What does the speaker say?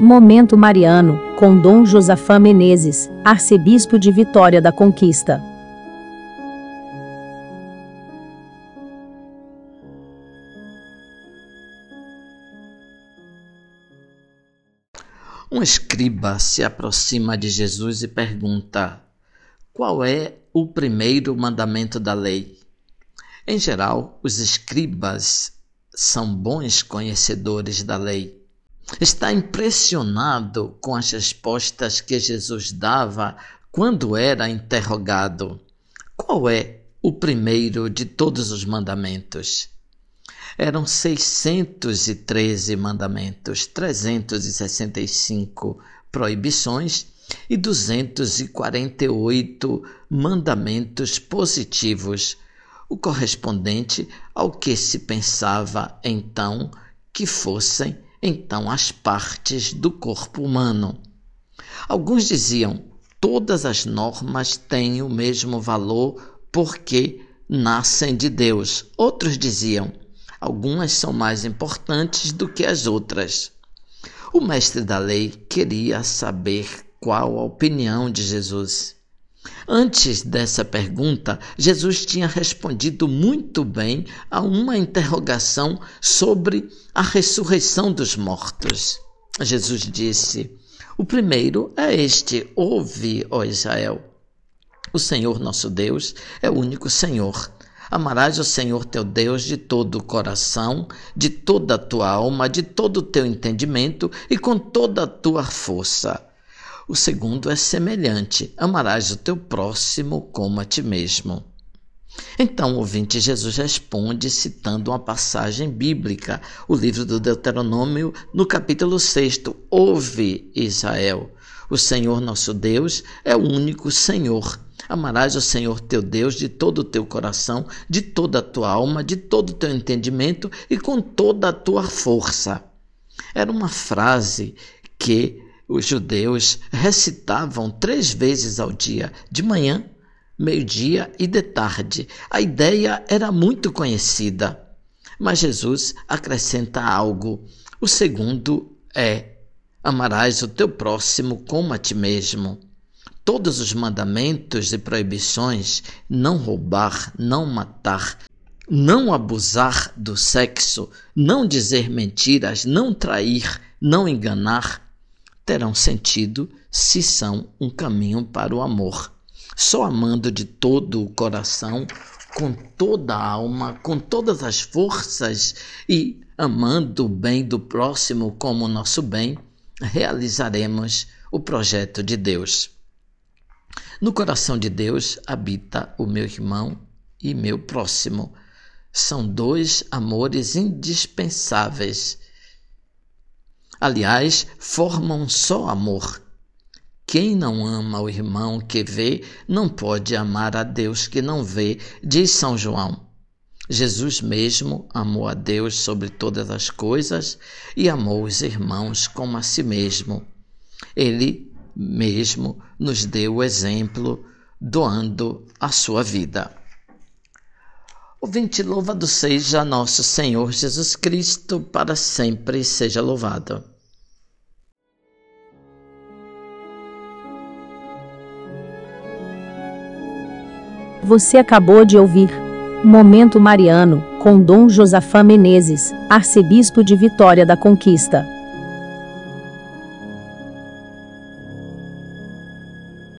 Momento Mariano, com Dom Josafá Menezes, arcebispo de Vitória da Conquista. Um escriba se aproxima de Jesus e pergunta: Qual é o primeiro mandamento da lei? Em geral, os escribas são bons conhecedores da lei está impressionado com as respostas que Jesus dava quando era interrogado: Qual é o primeiro de todos os mandamentos? Eram 613 mandamentos, 365 proibições e 248 mandamentos positivos, o correspondente ao que se pensava então que fossem então as partes do corpo humano. Alguns diziam: todas as normas têm o mesmo valor porque nascem de Deus. Outros diziam: algumas são mais importantes do que as outras. O mestre da lei queria saber qual a opinião de Jesus. Antes dessa pergunta, Jesus tinha respondido muito bem a uma interrogação sobre a ressurreição dos mortos. Jesus disse: O primeiro é este: Ouve, ó Israel. O Senhor nosso Deus é o único Senhor. Amarás o Senhor teu Deus de todo o coração, de toda a tua alma, de todo o teu entendimento e com toda a tua força. O segundo é semelhante: amarás o teu próximo como a ti mesmo. Então, ouvinte, Jesus responde citando uma passagem bíblica, o livro do Deuteronômio, no capítulo 6. Ouve, Israel, o Senhor nosso Deus é o único Senhor. Amarás o Senhor teu Deus de todo o teu coração, de toda a tua alma, de todo o teu entendimento e com toda a tua força. Era uma frase que os judeus recitavam três vezes ao dia, de manhã, meio-dia e de tarde. A ideia era muito conhecida. Mas Jesus acrescenta algo. O segundo é: amarás o teu próximo como a ti mesmo. Todos os mandamentos e proibições, não roubar, não matar, não abusar do sexo, não dizer mentiras, não trair, não enganar, terão sentido se são um caminho para o amor. Só amando de todo o coração, com toda a alma, com todas as forças e amando o bem do próximo como nosso bem, realizaremos o projeto de Deus. No coração de Deus habita o meu irmão e meu próximo. São dois amores indispensáveis Aliás, formam só amor. Quem não ama o irmão que vê, não pode amar a Deus que não vê, diz São João. Jesus mesmo amou a Deus sobre todas as coisas e amou os irmãos como a si mesmo. Ele mesmo nos deu o exemplo, doando a sua vida. Ouvinte, louvado seja nosso Senhor Jesus Cristo, para sempre seja louvado. Você acabou de ouvir Momento Mariano, com Dom Josafá Menezes, arcebispo de Vitória da Conquista.